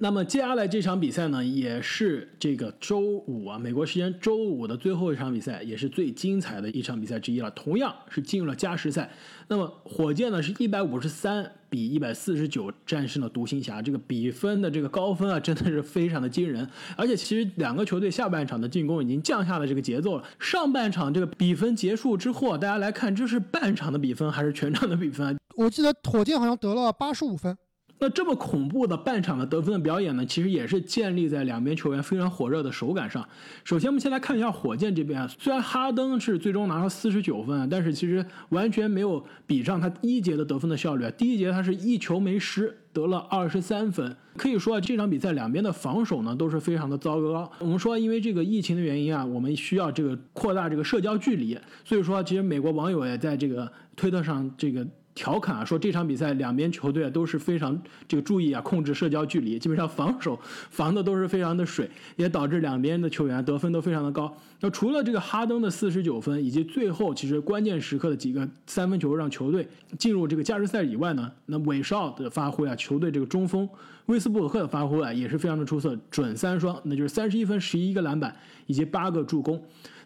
那么接下来这场比赛呢，也是这个周五啊，美国时间周五的最后一场比赛，也是最精彩的一场比赛之一了。同样是进入了加时赛。那么火箭呢是一百五十三比一百四十九战胜了独行侠，这个比分的这个高分啊，真的是非常的惊人。而且其实两个球队下半场的进攻已经降下了这个节奏了。上半场这个比分结束之后，大家来看这是半场的比分还是全场的比分？我记得火箭好像得了八十五分。那这么恐怖的半场的得分的表演呢，其实也是建立在两边球员非常火热的手感上。首先，我们先来看一下火箭这边啊，虽然哈登是最终拿了四十九分，但是其实完全没有比上他第一节的得分的效率。第一节他是一球没失，得了二十三分。可以说，这场比赛两边的防守呢都是非常的糟糕。我们说，因为这个疫情的原因啊，我们需要这个扩大这个社交距离，所以说其实美国网友也在这个推特上这个。调侃啊，说这场比赛两边球队啊都是非常这个注意啊，控制社交距离，基本上防守防的都是非常的水，也导致两边的球员得分都非常的高。那除了这个哈登的四十九分，以及最后其实关键时刻的几个三分球让球队进入这个加时赛以外呢，那韦少的发挥啊，球队这个中锋威斯布鲁克的发挥啊，也是非常的出色，准三双，那就是三十一分、十一个篮板以及八个助攻。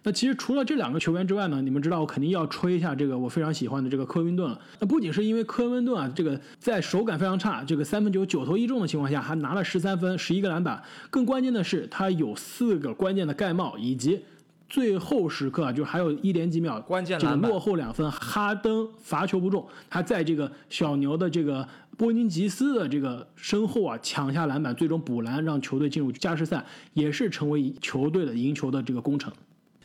那其实除了这两个球员之外呢，你们知道我肯定要吹一下这个我非常喜欢的这个科温顿了。那不仅是因为科温顿啊，这个在手感非常差，这个三分球九投一中的情况下，还拿了十三分、十一个篮板。更关键的是，他有四个关键的盖帽，以及最后时刻就还有一点几秒，关键这个落后两分，哈登罚球不中，他在这个小牛的这个波尼吉斯的这个身后啊抢下篮板，最终补篮，让球队进入加时赛，也是成为球队的赢球的这个功臣。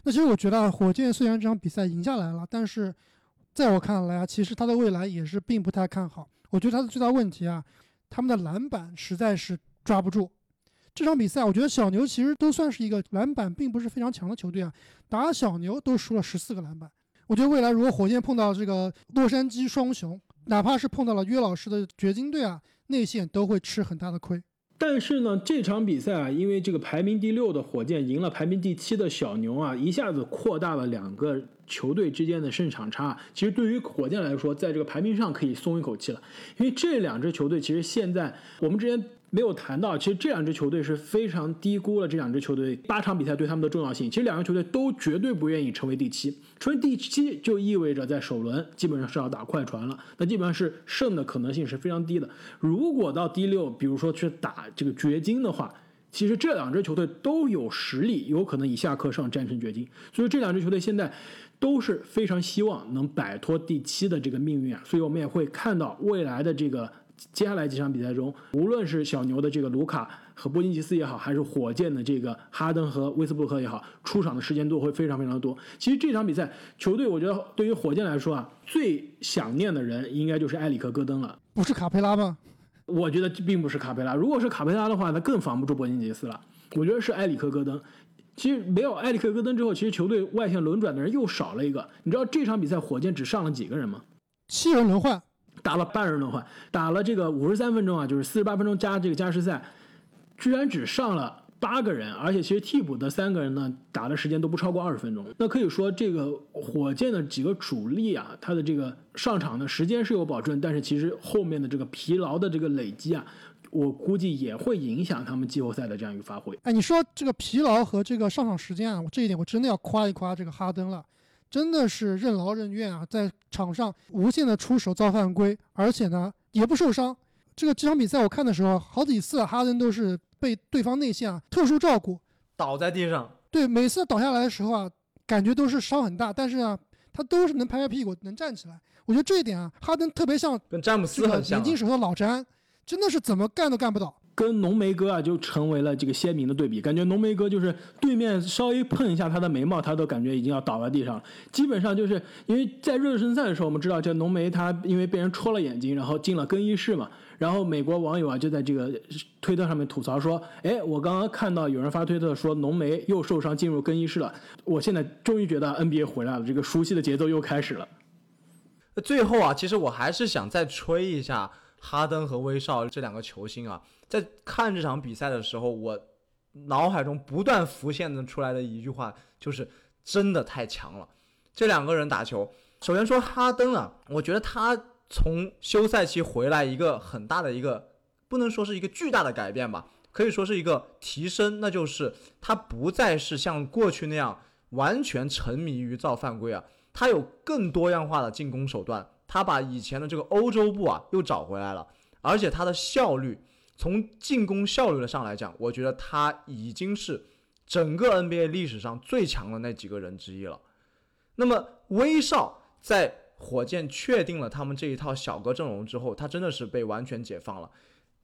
那其实我觉得啊，火箭虽然这场比赛赢下来了，但是在我看来啊，其实他的未来也是并不太看好。我觉得他的最大问题啊，他们的篮板实在是抓不住。这场比赛，我觉得小牛其实都算是一个篮板并不是非常强的球队啊，打小牛都输了十四个篮板。我觉得未来如果火箭碰到这个洛杉矶双雄，哪怕是碰到了约老师的掘金队啊，内线都会吃很大的亏。但是呢，这场比赛啊，因为这个排名第六的火箭赢了排名第七的小牛啊，一下子扩大了两个球队之间的胜场差。其实对于火箭来说，在这个排名上可以松一口气了，因为这两支球队其实现在我们之前。没有谈到，其实这两支球队是非常低估了这两支球队八场比赛对他们的重要性。其实两个球队都绝对不愿意成为第七，成为第七就意味着在首轮基本上是要打快船了，那基本上是胜的可能性是非常低的。如果到第六，比如说去打这个掘金的话，其实这两支球队都有实力，有可能以下克上战胜掘金。所以这两支球队现在都是非常希望能摆脱第七的这个命运啊。所以我们也会看到未来的这个。接下来几场比赛中，无论是小牛的这个卢卡和波金吉斯也好，还是火箭的这个哈登和威斯布鲁克也好，出场的时间都会非常非常多。其实这场比赛，球队我觉得对于火箭来说啊，最想念的人应该就是埃里克戈登了。不是卡佩拉吗？我觉得并不是卡佩拉。如果是卡佩拉的话，那更防不住波金吉斯了。我觉得是埃里克戈登。其实没有埃里克戈登之后，其实球队外线轮转的人又少了一个。你知道这场比赛火箭只上了几个人吗？七人轮换。打了半人轮换，打了这个五十三分钟啊，就是四十八分钟加这个加时赛，居然只上了八个人，而且其实替补的三个人呢，打的时间都不超过二十分钟。那可以说，这个火箭的几个主力啊，他的这个上场的时间是有保证，但是其实后面的这个疲劳的这个累积啊，我估计也会影响他们季后赛的这样一个发挥。哎，你说这个疲劳和这个上场时间啊，我这一点我真的要夸一夸这个哈登了。真的是任劳任怨啊，在场上无限的出手造犯规，而且呢也不受伤。这个这场比赛我看的时候，好几次哈登都是被对方内线啊特殊照顾，倒在地上。对，每次倒下来的时候啊，感觉都是伤很大，但是啊，他都是能拍拍屁股能站起来。我觉得这一点啊，哈登特别像跟詹姆斯很像，眼镜手的老詹，真的是怎么干都干不倒。跟浓眉哥啊，就成为了这个鲜明的对比。感觉浓眉哥就是对面稍微碰一下他的眉毛，他都感觉已经要倒在地上了。基本上就是因为在热身赛的时候，我们知道这浓眉他因为被人戳了眼睛，然后进了更衣室嘛。然后美国网友啊就在这个推特上面吐槽说：“哎，我刚刚看到有人发推特说浓眉又受伤进入更衣室了。我现在终于觉得 NBA 回来了，这个熟悉的节奏又开始了。”最后啊，其实我还是想再吹一下。哈登和威少这两个球星啊，在看这场比赛的时候，我脑海中不断浮现的出来的一句话就是“真的太强了”。这两个人打球，首先说哈登啊，我觉得他从休赛期回来一个很大的一个，不能说是一个巨大的改变吧，可以说是一个提升，那就是他不再是像过去那样完全沉迷于造犯规啊，他有更多样化的进攻手段，他把以前的这个欧洲步啊又找回来了，而且他的效率，从进攻效率的上来讲，我觉得他已经是整个 NBA 历史上最强的那几个人之一了。那么威少在火箭确定了他们这一套小个阵容之后，他真的是被完全解放了。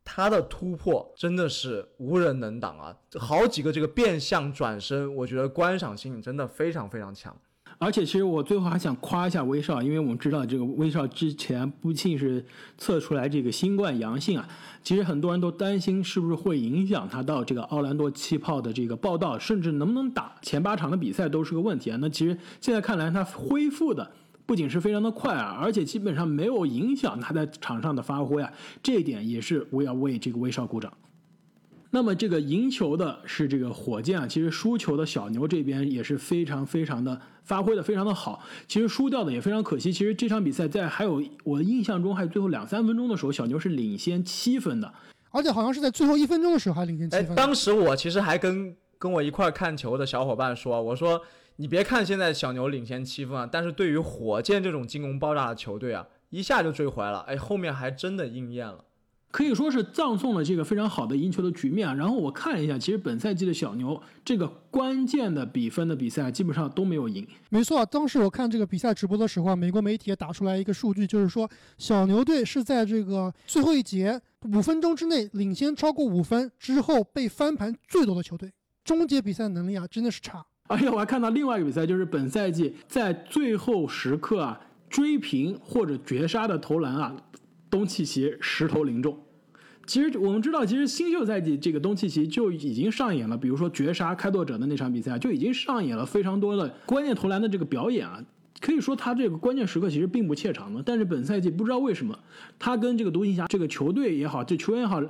他的突破真的是无人能挡啊！好几个这个变相转身，我觉得观赏性真的非常非常强。而且，其实我最后还想夸一下威少，因为我们知道这个威少之前不幸是测出来这个新冠阳性啊。其实很多人都担心是不是会影响他到这个奥兰多气泡的这个报道，甚至能不能打前八场的比赛都是个问题啊。那其实现在看来，他恢复的不仅是非常的快啊，而且基本上没有影响他在场上的发挥啊。这一点也是我要为这个威少鼓掌。那么这个赢球的是这个火箭啊，其实输球的小牛这边也是非常非常的发挥的非常的好，其实输掉的也非常可惜。其实这场比赛在还有我印象中还有最后两三分钟的时候，小牛是领先七分的，而且好像是在最后一分钟的时候还领先七分。当时我其实还跟跟我一块看球的小伙伴说，我说你别看现在小牛领先七分啊，但是对于火箭这种进攻爆炸的球队啊，一下就追回来了，哎，后面还真的应验了。可以说是葬送了这个非常好的赢球的局面啊。然后我看了一下，其实本赛季的小牛这个关键的比分的比赛基本上都没有赢。没错，当时我看这个比赛直播的时候啊，美国媒体也打出来一个数据，就是说小牛队是在这个最后一节五分钟之内领先超过五分之后被翻盘最多的球队。终结比赛的能力啊，真的是差。而且我还看到另外一个比赛，就是本赛季在最后时刻啊追平或者绝杀的投篮啊。东契奇十投零中，其实我们知道，其实新秀赛季这个东契奇就已经上演了，比如说绝杀开拓者的那场比赛，就已经上演了非常多的关键投篮的这个表演啊。可以说他这个关键时刻其实并不怯场的，但是本赛季不知道为什么，他跟这个独行侠这个球队也好，这球员也好。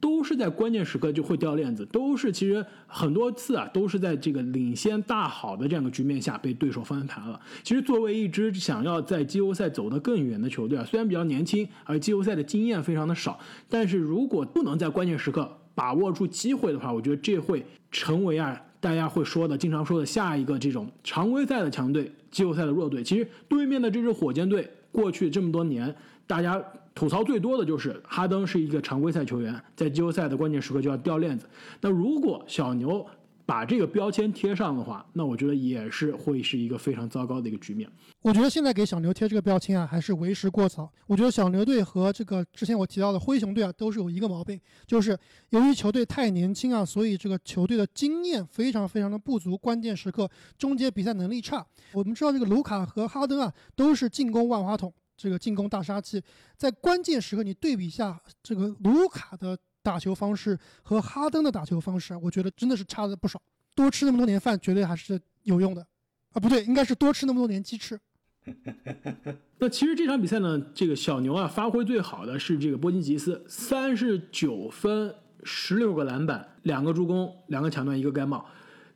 都是在关键时刻就会掉链子，都是其实很多次啊，都是在这个领先大好的这样的局面下被对手翻盘了。其实作为一支想要在季后赛走得更远的球队啊，虽然比较年轻，而季后赛的经验非常的少，但是如果不能在关键时刻把握住机会的话，我觉得这会成为啊大家会说的、经常说的下一个这种常规赛的强队，季后赛的弱队。其实对面的这支火箭队，过去这么多年，大家。吐槽最多的就是哈登是一个常规赛球员，在季后赛的关键时刻就要掉链子。那如果小牛把这个标签贴上的话，那我觉得也是会是一个非常糟糕的一个局面。我觉得现在给小牛贴这个标签啊，还是为时过早。我觉得小牛队和这个之前我提到的灰熊队啊，都是有一个毛病，就是由于球队太年轻啊，所以这个球队的经验非常非常的不足，关键时刻终结比赛能力差。我们知道这个卢卡和哈登啊，都是进攻万花筒。这个进攻大杀器，在关键时刻你对比一下这个卢卡的打球方式和哈登的打球方式，我觉得真的是差的不少。多吃那么多年饭，绝对还是有用的啊！不对，应该是多吃那么多年鸡翅。那其实这场比赛呢，这个小牛啊发挥最好的是这个波金吉斯，三十九分，十六个篮板，两个助攻，两个抢断，一个盖帽。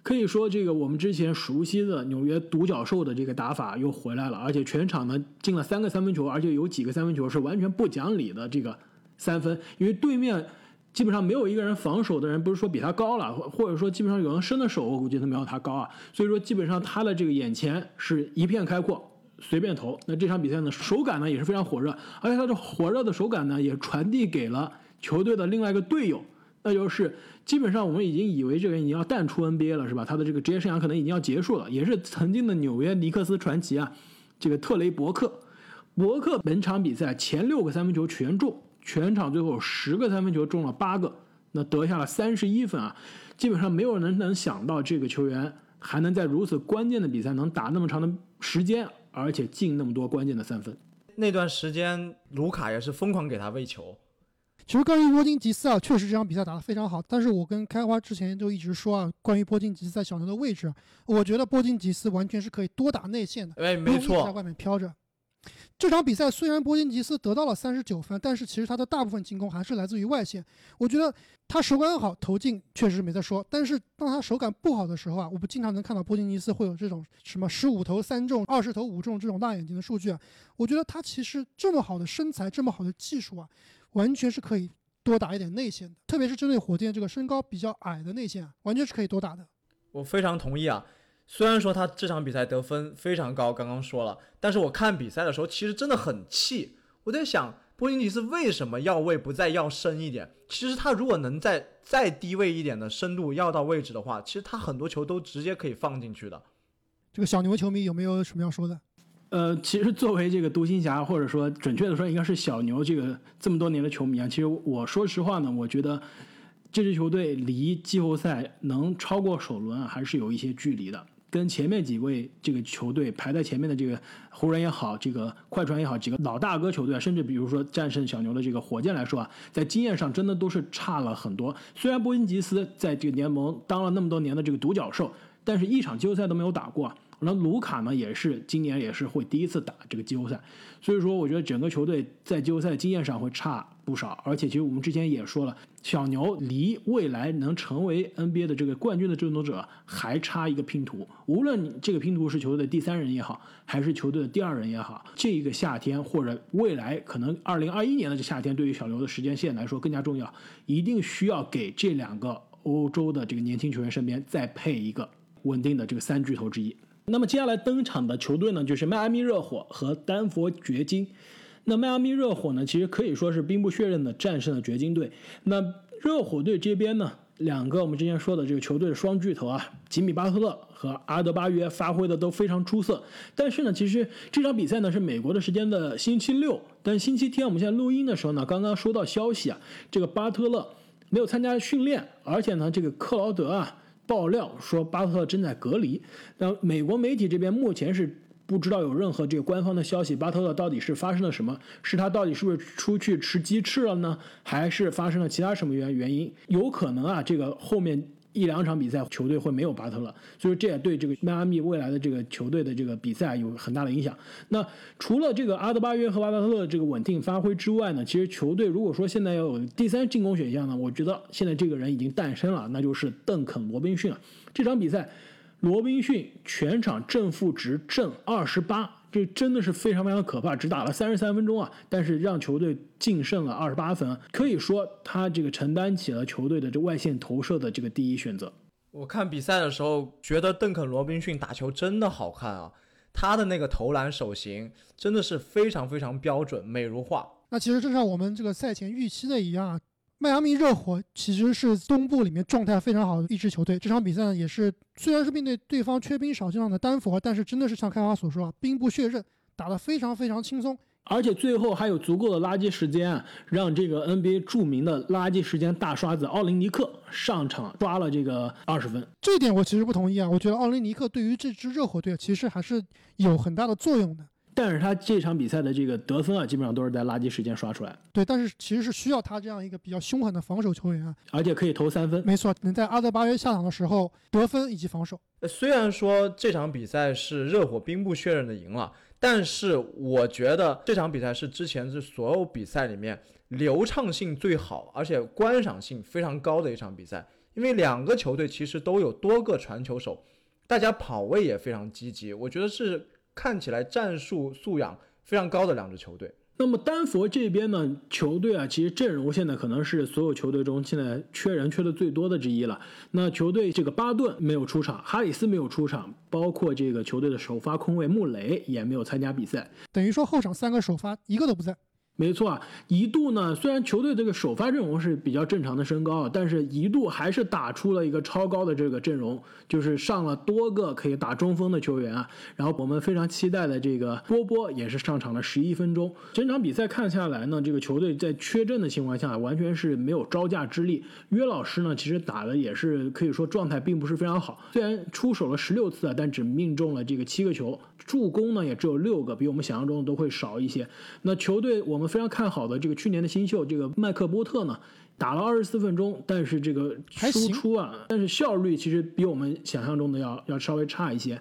可以说，这个我们之前熟悉的纽约独角兽的这个打法又回来了，而且全场呢进了三个三分球，而且有几个三分球是完全不讲理的这个三分，因为对面基本上没有一个人防守的人，不是说比他高了，或者说基本上有人伸的手，我估计他没有他高啊，所以说基本上他的这个眼前是一片开阔，随便投。那这场比赛呢，手感呢也是非常火热，而且他这火热的手感呢也传递给了球队的另外一个队友。那就是基本上我们已经以为这个人已经要淡出 NBA 了，是吧？他的这个职业生涯可能已经要结束了。也是曾经的纽约尼克斯传奇啊，这个特雷伯克。伯克本场比赛前六个三分球全中，全场最后十个三分球中了八个，那得下了三十一分啊。基本上没有人能想到这个球员还能在如此关键的比赛能打那么长的时间，而且进那么多关键的三分。那段时间卢卡也是疯狂给他喂球。其实关于波金吉斯啊，确实这场比赛打得非常好。但是我跟开花之前就一直说啊，关于波金吉斯在小牛的位置，我觉得波金吉斯完全是可以多打内线的，哎，没错，在外面飘着。这场比赛虽然波金吉斯得到了三十九分，但是其实他的大部分进攻还是来自于外线。我觉得他手感好，投进确实没得说。但是当他手感不好的时候啊，我们经常能看到波金吉斯会有这种什么十五投三中、二十投五中这种大眼睛的数据啊。我觉得他其实这么好的身材，这么好的技术啊。完全是可以多打一点内线的，特别是针对火箭这个身高比较矮的内线，完全是可以多打的。我非常同意啊。虽然说他这场比赛得分非常高，刚刚说了，但是我看比赛的时候其实真的很气。我在想，波金尼斯为什么要位不再要深一点？其实他如果能在再低位一点的深度要到位置的话，其实他很多球都直接可以放进去的。这个小牛球迷有没有什么要说的？呃，其实作为这个独行侠，或者说准确的说应该是小牛这个这么多年的球迷啊，其实我说实话呢，我觉得这支球队离季后赛能超过首轮啊，还是有一些距离的。跟前面几位这个球队排在前面的这个湖人也好，这个快船也好，几个老大哥球队，甚至比如说战胜小牛的这个火箭来说啊，在经验上真的都是差了很多。虽然波音吉斯在这个联盟当了那么多年的这个独角兽，但是一场季后赛都没有打过。那卢卡呢，也是今年也是会第一次打这个季后赛，所以说我觉得整个球队在季后赛经验上会差不少。而且其实我们之前也说了，小牛离未来能成为 NBA 的这个冠军的争夺者还差一个拼图。无论这个拼图是球队的第三人也好，还是球队的第二人也好，这一个夏天或者未来可能二零二一年的这夏天，对于小牛的时间线来说更加重要，一定需要给这两个欧洲的这个年轻球员身边再配一个稳定的这个三巨头之一。那么接下来登场的球队呢，就是迈阿密热火和丹佛掘金。那迈阿密热火呢，其实可以说是兵不血刃的战胜了掘金队。那热火队这边呢，两个我们之前说的这个球队的双巨头啊，吉米巴特勒和阿德巴约发挥的都非常出色。但是呢，其实这场比赛呢是美国的时间的星期六，但星期天我们现在录音的时候呢，刚刚收到消息啊，这个巴特勒没有参加训练，而且呢，这个克劳德啊。爆料说巴特勒正在隔离，那美国媒体这边目前是不知道有任何这个官方的消息，巴特勒到底是发生了什么？是他到底是不是出去吃鸡翅了呢？还是发生了其他什么原原因？有可能啊，这个后面。一两场比赛，球队会没有巴特勒，所以这也对这个迈阿密未来的这个球队的这个比赛有很大的影响。那除了这个阿德巴约和巴特勒这个稳定发挥之外呢，其实球队如果说现在要有第三进攻选项呢，我觉得现在这个人已经诞生了，那就是邓肯罗宾逊了。这场比赛，罗宾逊全场正负值正二十八。这真的是非常非常可怕，只打了三十三分钟啊，但是让球队净胜了二十八分，可以说他这个承担起了球队的这外线投射的这个第一选择。我看比赛的时候，觉得邓肯·罗宾逊打球真的好看啊，他的那个投篮手型真的是非常非常标准，美如画。那其实正像我们这个赛前预期的一样。迈阿密热火其实是东部里面状态非常好的一支球队。这场比赛呢，也是虽然是面对对方缺兵少将的丹佛，但是真的是像开花所说啊，兵不血刃，打得非常非常轻松，而且最后还有足够的垃圾时间啊，让这个 NBA 著名的垃圾时间大刷子奥林尼克上场抓了这个二十分。这点我其实不同意啊，我觉得奥林尼克对于这支热火队其实还是有很大的作用的。但是他这场比赛的这个得分啊，基本上都是在垃圾时间刷出来。对，但是其实是需要他这样一个比较凶狠的防守球员啊，而且可以投三分。没错，能在阿德巴约下场的时候得分以及防守。虽然说这场比赛是热火兵不血刃的赢了，但是我觉得这场比赛是之前是所有比赛里面流畅性最好，而且观赏性非常高的一场比赛。因为两个球队其实都有多个传球手，大家跑位也非常积极，我觉得是。看起来战术素养非常高的两支球队。那么丹佛这边呢，球队啊，其实阵容现在可能是所有球队中现在缺人缺的最多的之一了。那球队这个巴顿没有出场，哈里斯没有出场，包括这个球队的首发空位穆雷也没有参加比赛，等于说后场三个首发一个都不在。没错啊，一度呢，虽然球队这个首发阵容是比较正常的身高啊，但是一度还是打出了一个超高的这个阵容，就是上了多个可以打中锋的球员啊。然后我们非常期待的这个波波也是上场了十一分钟。整场比赛看下来呢，这个球队在缺阵的情况下，完全是没有招架之力。约老师呢，其实打的也是可以说状态并不是非常好，虽然出手了十六次啊，但只命中了这个七个球，助攻呢也只有六个，比我们想象中的都会少一些。那球队我们。我们非常看好的这个去年的新秀，这个麦克波特呢，打了二十四分钟，但是这个输出啊，但是效率其实比我们想象中的要要稍微差一些。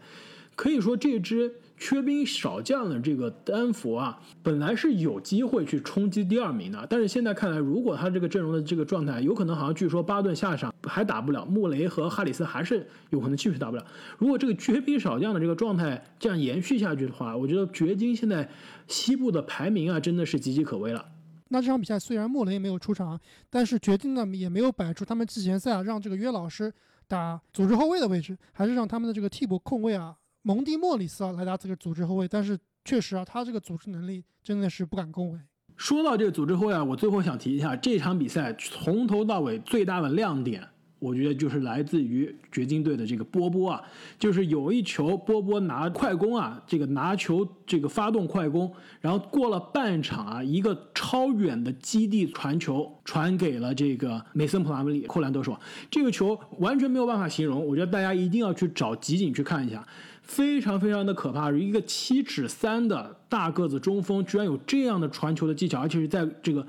可以说这支。缺兵少将的这个丹佛啊，本来是有机会去冲击第二名的，但是现在看来，如果他这个阵容的这个状态，有可能好像据说巴顿下场还打不了，穆雷和哈里斯还是有可能继续打不了。如果这个缺兵少将的这个状态这样延续下去的话，我觉得掘金现在西部的排名啊，真的是岌岌可危了。那这场比赛虽然莫雷没有出场，但是掘金呢也没有摆出他们季前赛啊让这个约老师打组织后卫的位置，还是让他们的这个替补控卫啊蒙蒂莫里斯啊来打这个组织后卫。但是确实啊，他这个组织能力真的是不敢恭维。说到这个组织后卫啊，我最后想提一下这场比赛从头到尾最大的亮点。我觉得就是来自于掘金队的这个波波啊，就是有一球波波拿快攻啊，这个拿球这个发动快攻，然后过了半场啊，一个超远的基地传球传给了这个梅森普拉姆里扣篮得手，这个球完全没有办法形容，我觉得大家一定要去找集锦去看一下，非常非常的可怕，一个七尺三的大个子中锋居然有这样的传球的技巧，而且是在这个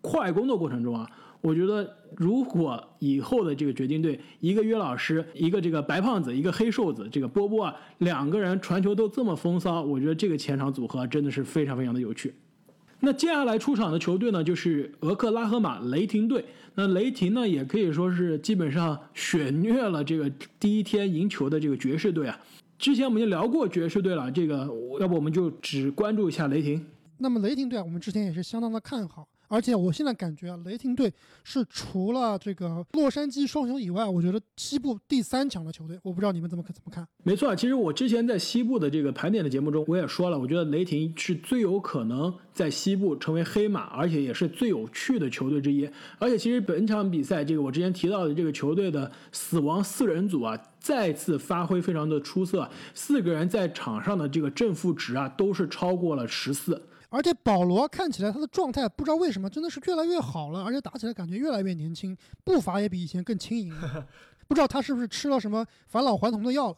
快攻的过程中啊。我觉得，如果以后的这个掘金队，一个约老师，一个这个白胖子，一个黑瘦子，这个波波啊，两个人传球都这么风骚，我觉得这个前场组合真的是非常非常的有趣。那接下来出场的球队呢，就是俄克拉荷马雷霆队。那雷霆呢，也可以说是基本上血虐了这个第一天赢球的这个爵士队啊。之前我们就聊过爵士队了，这个要不我们就只关注一下雷霆。那么雷霆队啊，我们之前也是相当的看好。而且我现在感觉啊，雷霆队是除了这个洛杉矶双雄以外，我觉得西部第三强的球队。我不知道你们怎么怎么看？没错，其实我之前在西部的这个盘点的节目中，我也说了，我觉得雷霆是最有可能在西部成为黑马，而且也是最有趣的球队之一。而且其实本场比赛，这个我之前提到的这个球队的死亡四人组啊，再次发挥非常的出色，四个人在场上的这个正负值啊，都是超过了十四。而且保罗看起来他的状态不知道为什么真的是越来越好了，而且打起来感觉越来越年轻，步伐也比以前更轻盈了。不知道他是不是吃了什么返老还童的药了？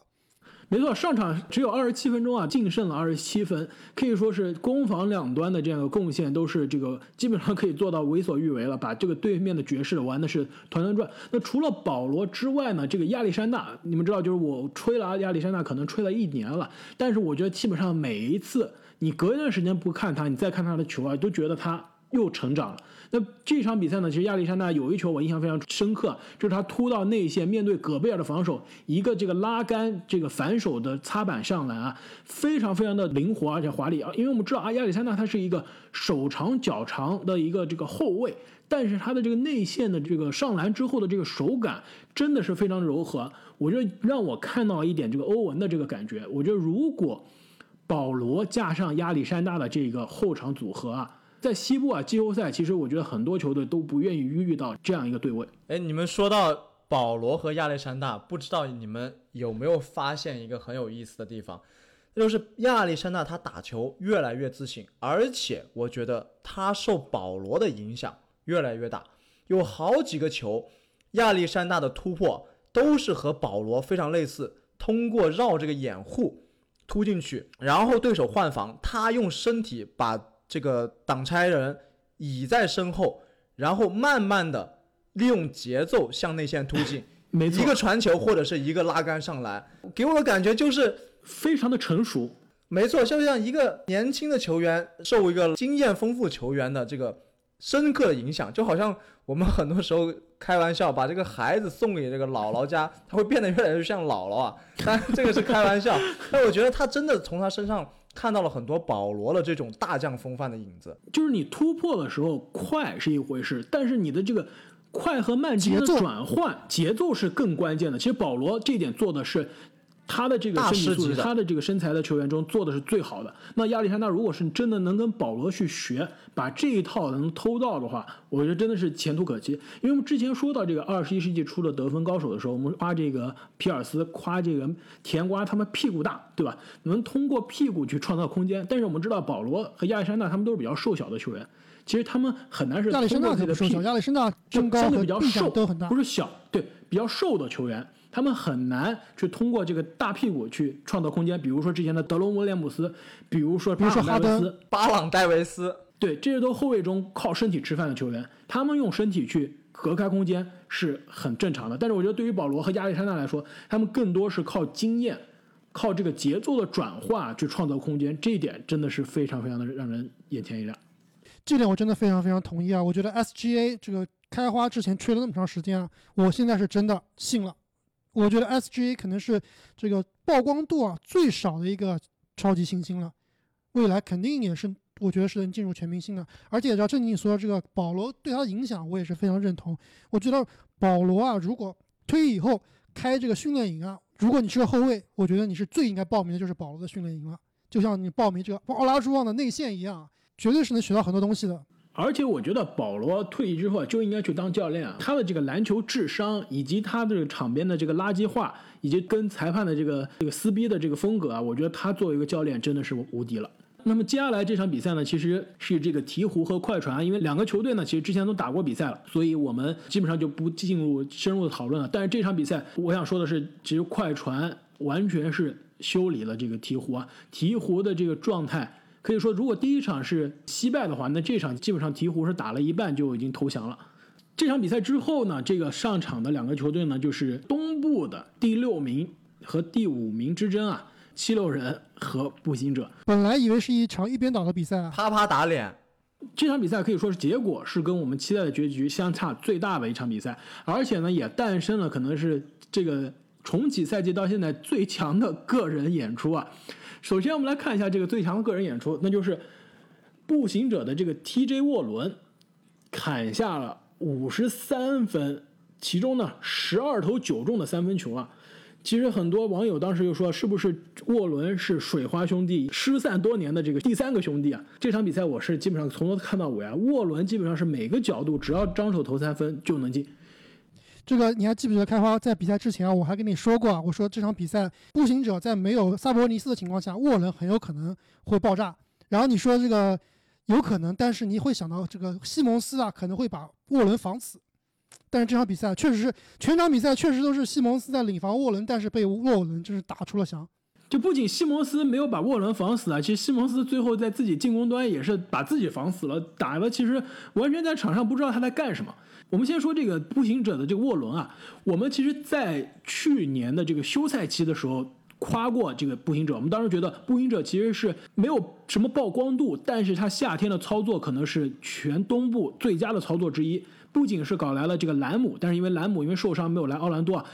没错，上场只有二十七分钟啊，净胜了二十七分，可以说是攻防两端的这样的贡献都是这个基本上可以做到为所欲为了，把这个对面的爵士玩的是团团转。那除了保罗之外呢，这个亚历山大，你们知道，就是我吹了亚历山大可能吹了一年了，但是我觉得基本上每一次。你隔一段时间不看他，你再看他的球啊，都觉得他又成长了。那这场比赛呢，其实亚历山大有一球我印象非常深刻，就是他突到内线，面对戈贝尔的防守，一个这个拉杆，这个反手的擦板上篮啊，非常非常的灵活而且华丽啊。因为我们知道啊，亚历山大他是一个手长脚长的一个这个后卫，但是他的这个内线的这个上篮之后的这个手感真的是非常柔和。我觉得让我看到一点这个欧文的这个感觉。我觉得如果保罗加上亚历山大的这个后场组合啊，在西部啊季后赛，其实我觉得很多球队都不愿意遇到这样一个对位。哎，你们说到保罗和亚历山大，不知道你们有没有发现一个很有意思的地方，就是亚历山大他打球越来越自信，而且我觉得他受保罗的影响越来越大。有好几个球，亚历山大的突破都是和保罗非常类似，通过绕这个掩护。突进去，然后对手换防，他用身体把这个挡拆人倚在身后，然后慢慢的利用节奏向内线突进，一个传球或者是一个拉杆上来，给我的感觉就是非常的成熟。没错，就像一个年轻的球员受一个经验丰富球员的这个深刻的影响，就好像我们很多时候。开玩笑，把这个孩子送给这个姥姥家，他会变得越来越像姥姥啊。但这个是开玩笑，但我觉得他真的从他身上看到了很多保罗的这种大将风范的影子。就是你突破的时候快是一回事，但是你的这个快和慢之间的转换节奏是更关键的。其实保罗这点做的是。他的这个身体素质，他的这个身材的球员中做的是最好的。那亚历山大如果是真的能跟保罗去学，把这一套能偷到的话，我觉得真的是前途可期。因为我们之前说到这个二十一世纪初的得分高手的时候，我们夸这个皮尔斯，夸这个甜瓜，他们屁股大，对吧？能通过屁股去创造空间。但是我们知道保罗和亚历山大他们都是比较瘦小的球员，其实他们很难是亚历山大的瘦小，亚历山大身高相对比较瘦，都很大，不是小，对，比较瘦的球员。他们很难去通过这个大屁股去创造空间，比如说之前的德隆威廉姆斯，比如说比如说哈登、巴朗戴维斯，对，这些都后卫中靠身体吃饭的球员，他们用身体去隔开空间是很正常的。但是我觉得对于保罗和亚历山大来说，他们更多是靠经验、靠这个节奏的转化去创造空间，这一点真的是非常非常的让人眼前一亮。这点我真的非常非常同意啊！我觉得 SGA 这个开花之前吹了那么长时间啊，我现在是真的信了。我觉得 SGA 可能是这个曝光度啊最少的一个超级新星了，未来肯定也是我觉得是能进入全明星的。而且，照正经说这个保罗对他的影响，我也是非常认同。我觉得保罗啊，如果退役以后开这个训练营啊，如果你是个后卫，我觉得你是最应该报名的就是保罗的训练营了。就像你报名这个奥拉朱旺的内线一样，绝对是能学到很多东西的。而且我觉得保罗退役之后就应该去当教练啊，他的这个篮球智商，以及他这个场边的这个垃圾话，以及跟裁判的这个这个撕逼的这个风格啊，我觉得他作为一个教练真的是无敌了。那么接下来这场比赛呢，其实是这个鹈鹕和快船，因为两个球队呢，其实之前都打过比赛了，所以我们基本上就不进入深入的讨论了。但是这场比赛，我想说的是，其实快船完全是修理了这个鹈鹕啊，鹈鹕的这个状态。可以说，如果第一场是惜败的话，那这场基本上鹈鹕是打了一半就已经投降了。这场比赛之后呢，这个上场的两个球队呢，就是东部的第六名和第五名之争啊，七六人和步行者。本来以为是一场一边倒的比赛啊，啪啪打脸。这场比赛可以说是结果是跟我们期待的结局相差最大的一场比赛，而且呢，也诞生了可能是这个重启赛季到现在最强的个人演出啊。首先，我们来看一下这个最强个人演出，那就是步行者的这个 TJ 沃伦砍下了五十三分，其中呢十二投九中的三分球啊。其实很多网友当时就说，是不是沃伦是水花兄弟失散多年的这个第三个兄弟啊？这场比赛我是基本上从头看到尾啊，沃伦基本上是每个角度只要张手投三分就能进。这个你还记不记得开花在比赛之前啊，我还跟你说过啊，我说这场比赛步行者在没有萨博尼斯的情况下，沃伦很有可能会爆炸。然后你说这个有可能，但是你会想到这个西蒙斯啊可能会把沃伦防死。但是这场比赛确实是全场比赛确实都是西蒙斯在领防沃伦，但是被沃伦真是打出了翔。就不仅西蒙斯没有把沃伦防死啊，其实西蒙斯最后在自己进攻端也是把自己防死了，打的其实完全在场上不知道他在干什么。我们先说这个步行者的这个沃伦啊，我们其实在去年的这个休赛期的时候夸过这个步行者，我们当时觉得步行者其实是没有什么曝光度，但是他夏天的操作可能是全东部最佳的操作之一，不仅是搞来了这个兰姆，但是因为兰姆因为受伤没有来奥兰多啊。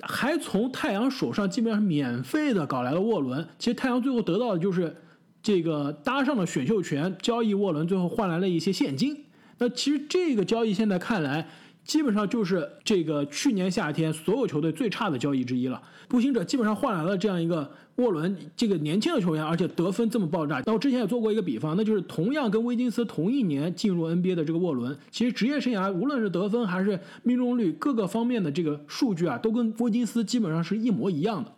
还从太阳手上基本上是免费的搞来了沃伦，其实太阳最后得到的就是这个搭上了选秀权，交易沃伦，最后换来了一些现金。那其实这个交易现在看来。基本上就是这个去年夏天所有球队最差的交易之一了。步行者基本上换来了这样一个沃伦这个年轻的球员，而且得分这么爆炸。那我之前也做过一个比方，那就是同样跟威金斯同一年进入 NBA 的这个沃伦，其实职业生涯无论是得分还是命中率各个方面的这个数据啊，都跟威金斯基本上是一模一样的。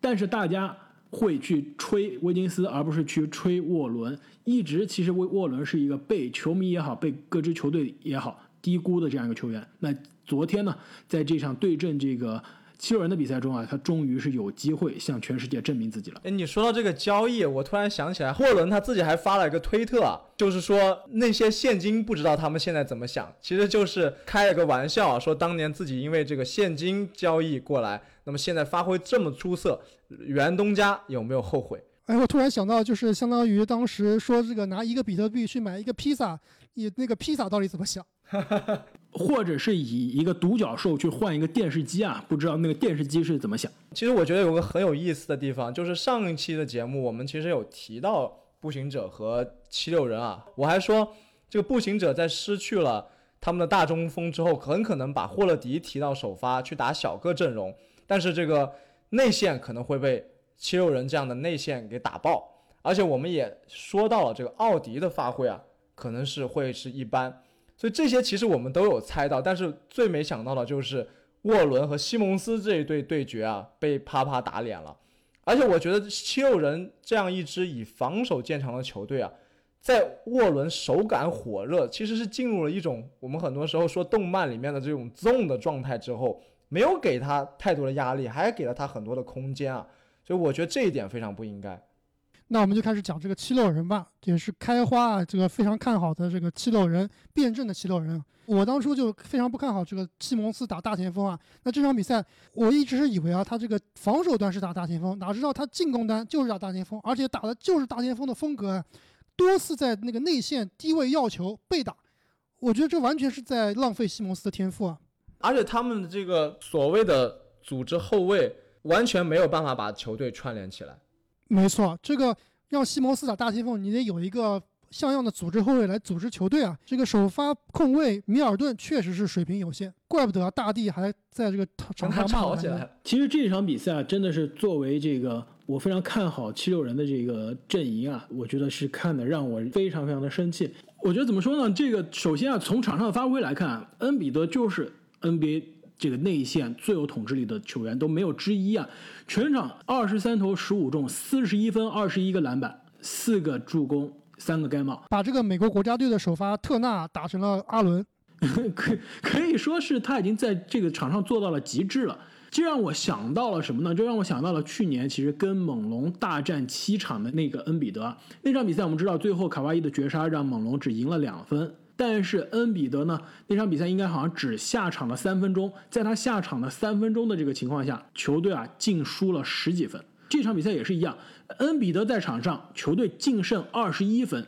但是大家会去吹威金斯，而不是去吹沃伦。一直其实沃沃伦是一个被球迷也好，被各支球队也好。低估的这样一个球员，那昨天呢，在这场对阵这个七六人的比赛中啊，他终于是有机会向全世界证明自己了。哎，你说到这个交易，我突然想起来，霍伦他自己还发了一个推特啊，就是说那些现金不知道他们现在怎么想，其实就是开了个玩笑，说当年自己因为这个现金交易过来，那么现在发挥这么出色，袁东家有没有后悔？哎，我突然想到，就是相当于当时说这个拿一个比特币去买一个披萨，你那个披萨到底怎么想？或者是以一个独角兽去换一个电视机啊？不知道那个电视机是怎么想？其实我觉得有个很有意思的地方，就是上一期的节目我们其实有提到步行者和七六人啊，我还说这个步行者在失去了他们的大中锋之后，很可能把霍勒迪提到首发去打小个阵容，但是这个内线可能会被七六人这样的内线给打爆，而且我们也说到了这个奥迪的发挥啊，可能是会是一般。所以这些其实我们都有猜到，但是最没想到的就是沃伦和西蒙斯这一对对决啊，被啪啪打脸了。而且我觉得七六人这样一支以防守见长的球队啊，在沃伦手感火热，其实是进入了一种我们很多时候说动漫里面的这种 zone 的状态之后，没有给他太多的压力，还给了他很多的空间啊。所以我觉得这一点非常不应该。那我们就开始讲这个七六人吧，也是开花啊这个非常看好的这个七六人，辩证的七六人。我当初就非常不看好这个西蒙斯打大前锋啊。那这场比赛我一直是以为啊，他这个防守端是打大前锋，哪知道他进攻端就是打大前锋，而且打的就是大前锋的风格，多次在那个内线低位要球被打。我觉得这完全是在浪费西蒙斯的天赋啊。而且他们的这个所谓的组织后卫，完全没有办法把球队串联起来。没错，这个让西蒙斯打大前锋，你得有一个像样的组织后卫来组织球队啊。这个首发控卫米尔顿确实是水平有限，怪不得啊大帝还在这个场上骂我呢。吵起来。其实这场比赛啊，真的是作为这个我非常看好七六人的这个阵营啊，我觉得是看的让我非常非常的生气。我觉得怎么说呢？这个首先啊，从场上的发挥来看啊，恩比德就是 NBA 这个内线最有统治力的球员，都没有之一啊。全场二十三投十五中，四十一分，二十一个篮板，四个助攻，三个盖帽。把这个美国国家队的首发特纳打成了阿伦，可可以说是他已经在这个场上做到了极致了。这让我想到了什么呢？这让我想到了去年其实跟猛龙大战七场的那个恩比德那场比赛，我们知道最后卡哇伊的绝杀让猛龙只赢了两分，但是恩比德呢那场比赛应该好像只下场了三分钟，在他下场的三分钟的这个情况下，球队啊净输了十几分。这场比赛也是一样，恩比德在场上，球队净胜二十一分，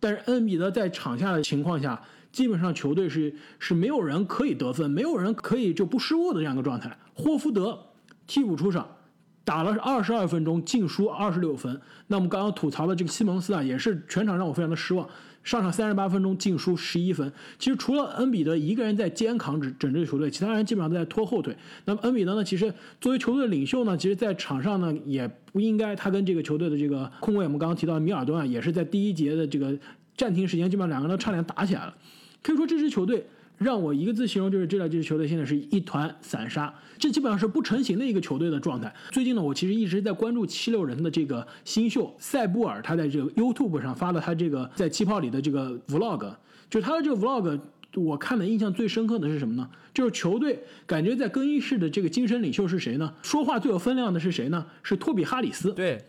但是恩比德在场下的情况下，基本上球队是是没有人可以得分，没有人可以就不失误的这样一个状态。霍福德替补出场，打了二十二分钟，净输二十六分。那我们刚刚吐槽的这个西蒙斯啊，也是全场让我非常的失望。上场三十八分钟，净输十一分。其实除了恩比德一个人在肩扛整整支球队，其他人基本上都在拖后腿。那么恩比德呢，其实作为球队的领袖呢，其实在场上呢也不应该，他跟这个球队的这个控卫，我们刚刚提到的米尔顿啊，也是在第一节的这个暂停时间，基本上两个人都差点打起来了。可以说这支球队让我一个字形容，就是这两支球队现在是一团散沙，这基本上是不成形的一个球队的状态。最近呢，我其实一直在关注七六人的这个新秀塞布尔，他在这个 YouTube 上发了他这个在气泡里的这个 Vlog，就是他的这个 Vlog。我看的印象最深刻的是什么呢？就是球队感觉在更衣室的这个精神领袖是谁呢？说话最有分量的是谁呢？是托比哈里斯。对，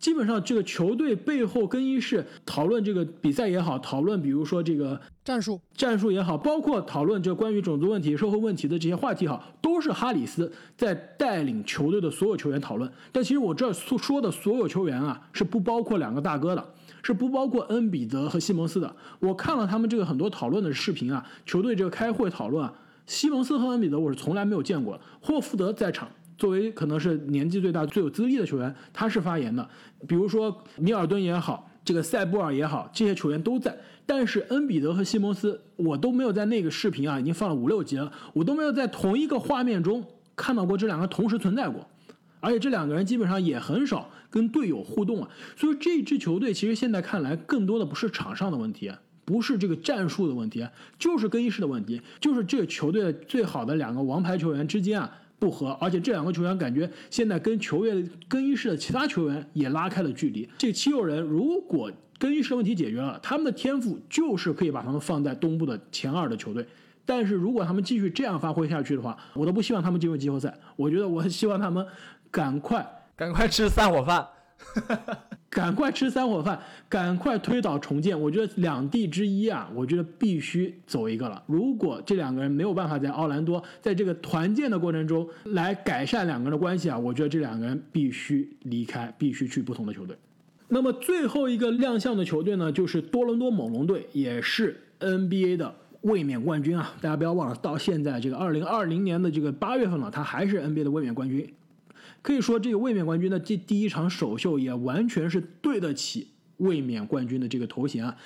基本上这个球队背后更衣室讨论这个比赛也好，讨论比如说这个战术战术也好，包括讨论这关于种族问题、社会问题的这些话题好，都是哈里斯在带领球队的所有球员讨论。但其实我这所说的所有球员啊，是不包括两个大哥的，是不包括恩比德和西蒙斯的。我看了他们这个很多讨论的视频啊，球队这个开会讨论啊，西蒙斯和恩比德我是从来没有见过的。霍福德在场。作为可能是年纪最大、最有资历的球员，他是发言的。比如说米尔顿也好，这个塞布尔也好，这些球员都在。但是恩比德和西蒙斯，我都没有在那个视频啊，已经放了五六集了，我都没有在同一个画面中看到过这两个同时存在过。而且这两个人基本上也很少跟队友互动啊。所以这支球队其实现在看来，更多的不是场上的问题。不是这个战术的问题，就是更衣室的问题，就是这个球队的最好的两个王牌球员之间啊。不和，而且这两个球员感觉现在跟球员更衣室的其他球员也拉开了距离。这七六人如果更衣室问题解决了，他们的天赋就是可以把他们放在东部的前二的球队。但是如果他们继续这样发挥下去的话，我都不希望他们进入季后赛。我觉得我希望他们赶快赶快吃散伙饭。赶快吃三伙饭，赶快推倒重建。我觉得两地之一啊，我觉得必须走一个了。如果这两个人没有办法在奥兰多，在这个团建的过程中来改善两个人的关系啊，我觉得这两个人必须离开，必须去不同的球队。那么最后一个亮相的球队呢，就是多伦多猛龙队，也是 NBA 的卫冕冠军啊！大家不要忘了，到现在这个二零二零年的这个八月份了，他还是 NBA 的卫冕冠军。可以说，这个卫冕冠军的这第一场首秀也完全是对得起卫冕冠军的这个头衔啊！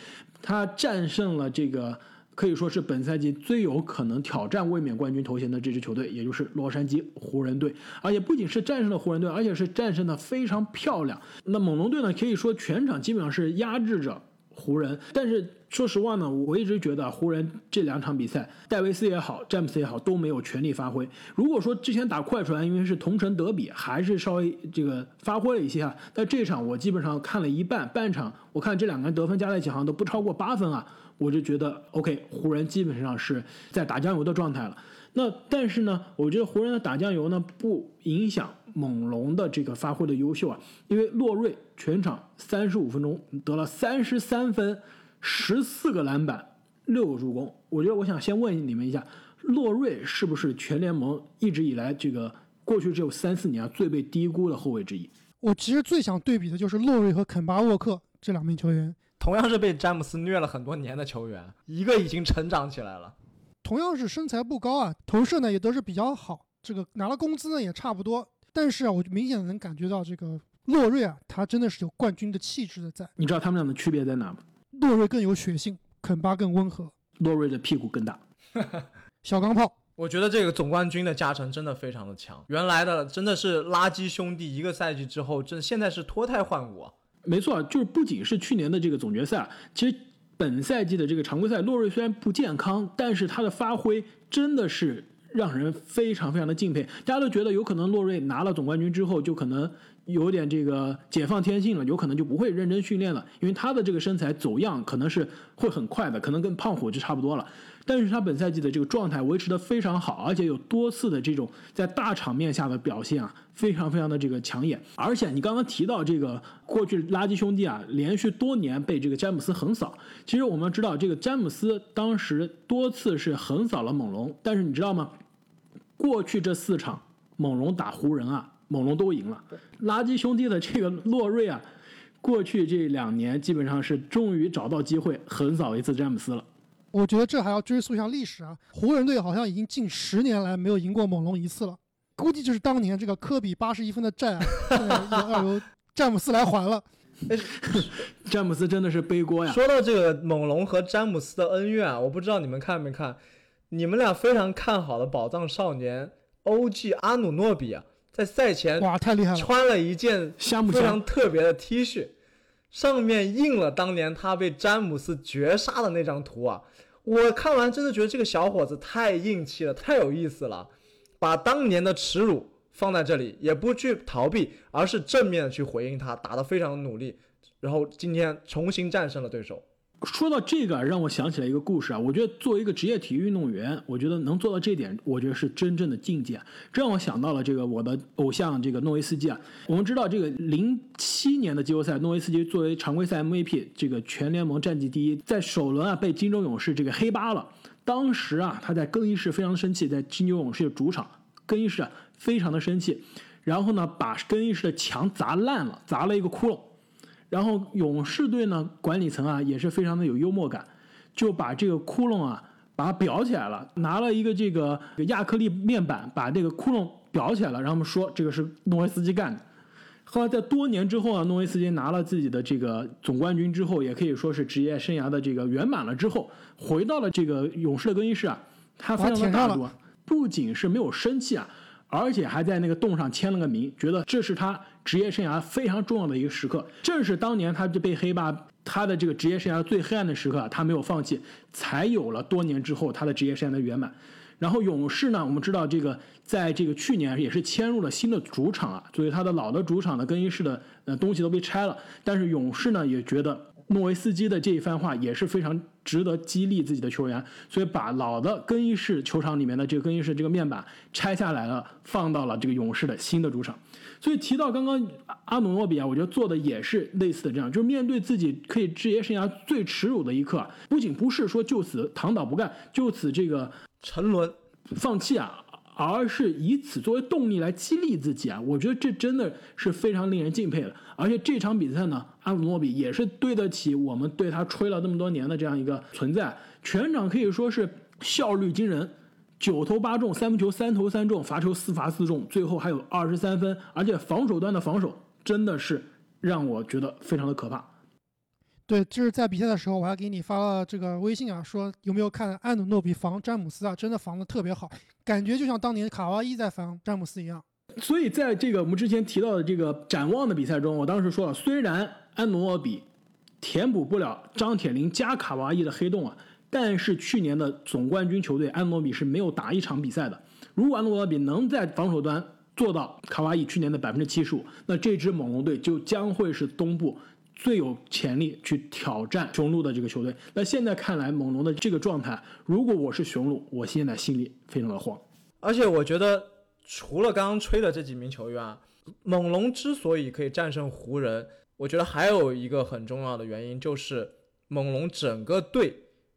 他战胜了这个可以说是本赛季最有可能挑战卫冕冠军头衔的这支球队，也就是洛杉矶湖人队。而且不仅是战胜了湖人队，而且是战胜的非常漂亮。那猛龙队呢，可以说全场基本上是压制着湖人，但是。说实话呢，我一直觉得湖人这两场比赛，戴维斯也好，詹姆斯也好，都没有全力发挥。如果说之前打快船，因为是同城德比，还是稍微这个发挥了一些啊。但这场我基本上看了一半，半场我看这两个人得分加在一起好像都不超过八分啊，我就觉得 OK，湖人基本上是在打酱油的状态了。那但是呢，我觉得湖人的打酱油呢不影响猛龙的这个发挥的优秀啊，因为洛瑞全场三十五分钟得了三十三分。十四个篮板，六个助攻。我觉得我想先问你们一下，洛瑞是不是全联盟一直以来这个过去只有三四年啊最被低估的后卫之一？我其实最想对比的就是洛瑞和肯巴沃克这两名球员，同样是被詹姆斯虐了很多年的球员，一个已经成长起来了，同样是身材不高啊，投射呢也都是比较好，这个拿了工资呢也差不多。但是啊，我明显能感觉到这个洛瑞啊，他真的是有冠军的气质的在。你知道他们俩的区别在哪吗？洛瑞更有血性，肯巴更温和，洛瑞的屁股更大。小钢炮。我觉得这个总冠军的加成真的非常的强，原来的真的是垃圾兄弟，一个赛季之后，真现在是脱胎换骨啊。没错，就是不仅是去年的这个总决赛，其实本赛季的这个常规赛，洛瑞虽然不健康，但是他的发挥真的是让人非常非常的敬佩。大家都觉得有可能洛瑞拿了总冠军之后，就可能有点这个解放天性了，有可能就不会认真训练了，因为他的这个身材走样可能是会很快的，可能跟胖虎就差不多了。但是他本赛季的这个状态维持的非常好，而且有多次的这种在大场面下的表现啊，非常非常的这个抢眼。而且你刚刚提到这个过去垃圾兄弟啊，连续多年被这个詹姆斯横扫。其实我们知道，这个詹姆斯当时多次是横扫了猛龙，但是你知道吗？过去这四场猛龙打湖人啊，猛龙都赢了。垃圾兄弟的这个洛瑞啊，过去这两年基本上是终于找到机会横扫一次詹姆斯了。我觉得这还要追溯一下历史啊！湖人队好像已经近十年来没有赢过猛龙一次了，估计就是当年这个科比八十一分的债啊，要要由詹姆斯来还了。詹姆斯真的是背锅呀！说到这个猛龙和詹姆斯的恩怨啊，我不知道你们看没看，你们俩非常看好的宝藏少年 OG 阿努诺比啊，在赛前哇太厉害了，穿了一件非常特别的 T 恤，上面印了当年他被詹姆斯绝杀的那张图啊。我看完真的觉得这个小伙子太硬气了，太有意思了，把当年的耻辱放在这里，也不去逃避，而是正面的去回应他，打得非常努力，然后今天重新战胜了对手。说到这个，让我想起来一个故事啊。我觉得作为一个职业体育运动员，我觉得能做到这点，我觉得是真正的境界。这让我想到了这个我的偶像这个诺维斯基啊。我们知道这个零七年的季后赛，诺维斯基作为常规赛 MVP，这个全联盟战绩第一，在首轮啊被金州勇士这个黑八了。当时啊他在更衣室非常生气，在金州勇士的主场更衣室啊非常的生气，然后呢把更衣室的墙砸烂了，砸了一个窟窿。然后勇士队呢，管理层啊也是非常的有幽默感，就把这个窟窿啊把它裱起来了，拿了一个这个亚克力面板把这个窟窿裱起来了，然后我们说这个是诺维斯基干的。后来在多年之后啊，诺维斯基拿了自己的这个总冠军之后，也可以说是职业生涯的这个圆满了之后，回到了这个勇士的更衣室啊，他非常的大度，不仅是没有生气啊。而且还在那个洞上签了个名，觉得这是他职业生涯非常重要的一个时刻。正是当年他就被黑霸，他的这个职业生涯最黑暗的时刻，他没有放弃，才有了多年之后他的职业生涯的圆满。然后勇士呢，我们知道这个在这个去年也是迁入了新的主场啊，所以他的老的主场的更衣室的呃东西都被拆了。但是勇士呢也觉得诺维斯基的这一番话也是非常。值得激励自己的球员，所以把老的更衣室球场里面的这个更衣室这个面板拆下来了，放到了这个勇士的新的主场。所以提到刚刚阿努诺比啊，我觉得做的也是类似的这样，就是面对自己可以职业生涯最耻辱的一刻，不仅不是说就此躺倒不干，就此这个沉沦放弃啊。而是以此作为动力来激励自己啊！我觉得这真的是非常令人敬佩的。而且这场比赛呢，阿努诺比也是对得起我们对他吹了那么多年的这样一个存在。全场可以说是效率惊人，九投八中，三分球三投三中，罚球四罚四中，最后还有二十三分。而且防守端的防守真的是让我觉得非常的可怕。对，就是在比赛的时候，我还给你发了这个微信啊，说有没有看安努诺比防詹姆斯啊？真的防的特别好，感觉就像当年卡哇伊在防詹姆斯一样。所以在这个我们之前提到的这个展望的比赛中，我当时说了，虽然安努诺比填补不了张铁林加卡哇伊的黑洞啊，但是去年的总冠军球队安努诺比是没有打一场比赛的。如果安努诺比能在防守端做到卡哇伊去年的百分之七十五，那这支猛龙队就将会是东部。最有潜力去挑战雄鹿的这个球队，那现在看来，猛龙的这个状态，如果我是雄鹿，我现在心里非常的慌。而且我觉得，除了刚刚吹的这几名球员啊，猛龙之所以可以战胜湖人，我觉得还有一个很重要的原因，就是猛龙整个队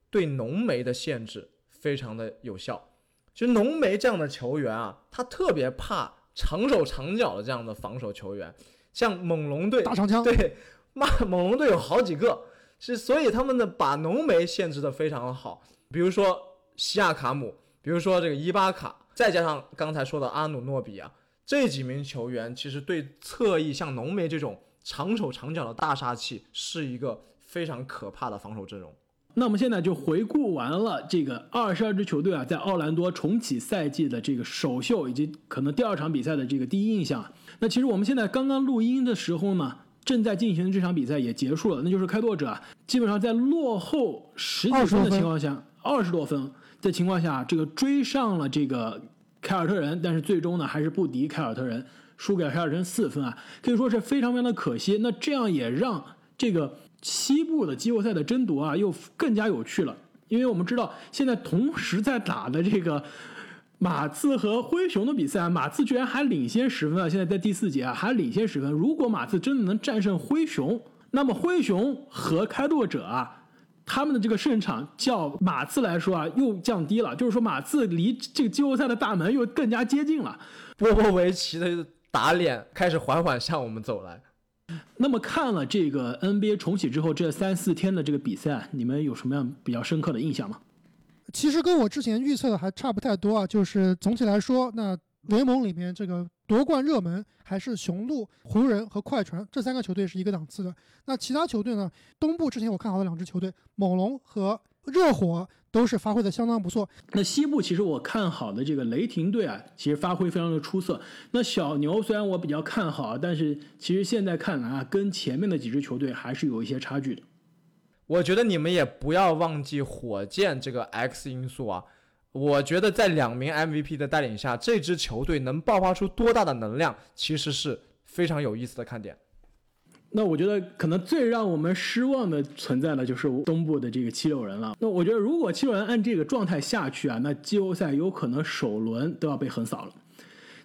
对浓眉的限制非常的有效。其实浓眉这样的球员啊，他特别怕长手长脚的这样的防守球员，像猛龙队大长枪对。骂猛龙队有好几个，是所以他们的把浓眉限制的非常的好，比如说西亚卡姆，比如说这个伊巴卡，再加上刚才说的阿努诺比啊，这几名球员其实对侧翼像浓眉这种长手长脚的大杀器是一个非。非常可怕的防守阵容。那我们现在就回顾完了这个二十二支球队啊，在奥兰多重启赛季的这个首秀以及可能第二场比赛的这个第一印象。那其实我们现在刚刚录音的时候呢，正在进行这场比赛也结束了，那就是开拓者，基本上在落后十几分的情况下，二十多分的情况下，这个追上了这个凯尔特人，但是最终呢还是不敌凯尔特人，输给了凯尔特人四分啊，可以说是非常非常的可惜。那这样也让这个。西部的季后赛的争夺啊，又更加有趣了，因为我们知道现在同时在打的这个马刺和灰熊的比赛，啊马刺居然还领先十分啊！现在在第四节啊，还领先十分。如果马刺真的能战胜灰熊，那么灰熊和开拓者啊，他们的这个胜场较马刺来说啊，又降低了，就是说马刺离这个季后赛的大门又更加接近了。波波维奇的打脸开始缓缓向我们走来。那么看了这个 NBA 重启之后这三四天的这个比赛，你们有什么样比较深刻的印象吗？其实跟我之前预测的还差不太多啊。就是总体来说，那联盟里面这个夺冠热门还是雄鹿、湖人和快船这三个球队是一个档次的。那其他球队呢？东部之前我看好的两支球队，猛龙和热火。都是发挥的相当不错。那西部其实我看好的这个雷霆队啊，其实发挥非常的出色。那小牛虽然我比较看好，但是其实现在看来啊，跟前面的几支球队还是有一些差距的。我觉得你们也不要忘记火箭这个 X 因素啊。我觉得在两名 MVP 的带领下，这支球队能爆发出多大的能量，其实是非常有意思的看点。那我觉得可能最让我们失望的存在的就是东部的这个七六人了。那我觉得如果七六人按这个状态下去啊，那季后赛有可能首轮都要被横扫了。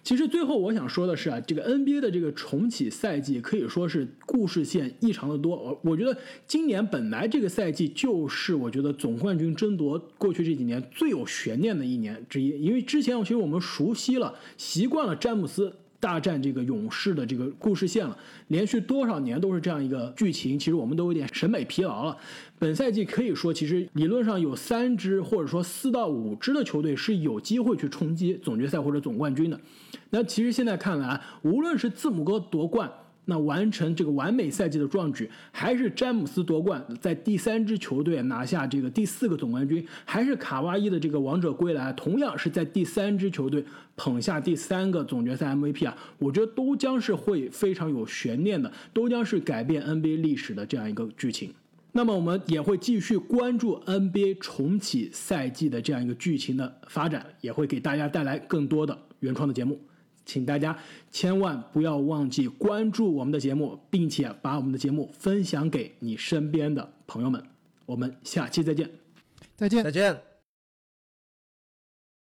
其实最后我想说的是啊，这个 NBA 的这个重启赛季可以说是故事线异常的多。我我觉得今年本来这个赛季就是我觉得总冠军争夺过去这几年最有悬念的一年之一，因为之前其实我们熟悉了、习惯了詹姆斯。大战这个勇士的这个故事线了，连续多少年都是这样一个剧情，其实我们都有点审美疲劳了。本赛季可以说，其实理论上有三支或者说四到五支的球队是有机会去冲击总决赛或者总冠军的。那其实现在看来，无论是字母哥夺冠。那完成这个完美赛季的壮举，还是詹姆斯夺冠，在第三支球队拿下这个第四个总冠军，还是卡哇伊的这个王者归来，同样是在第三支球队捧下第三个总决赛 MVP 啊，我觉得都将是会非常有悬念的，都将是改变 NBA 历史的这样一个剧情。那么我们也会继续关注 NBA 重启赛季的这样一个剧情的发展，也会给大家带来更多的原创的节目。请大家千万不要忘记关注我们的节目，并且把我们的节目分享给你身边的朋友们。我们下期再见，再见，再见。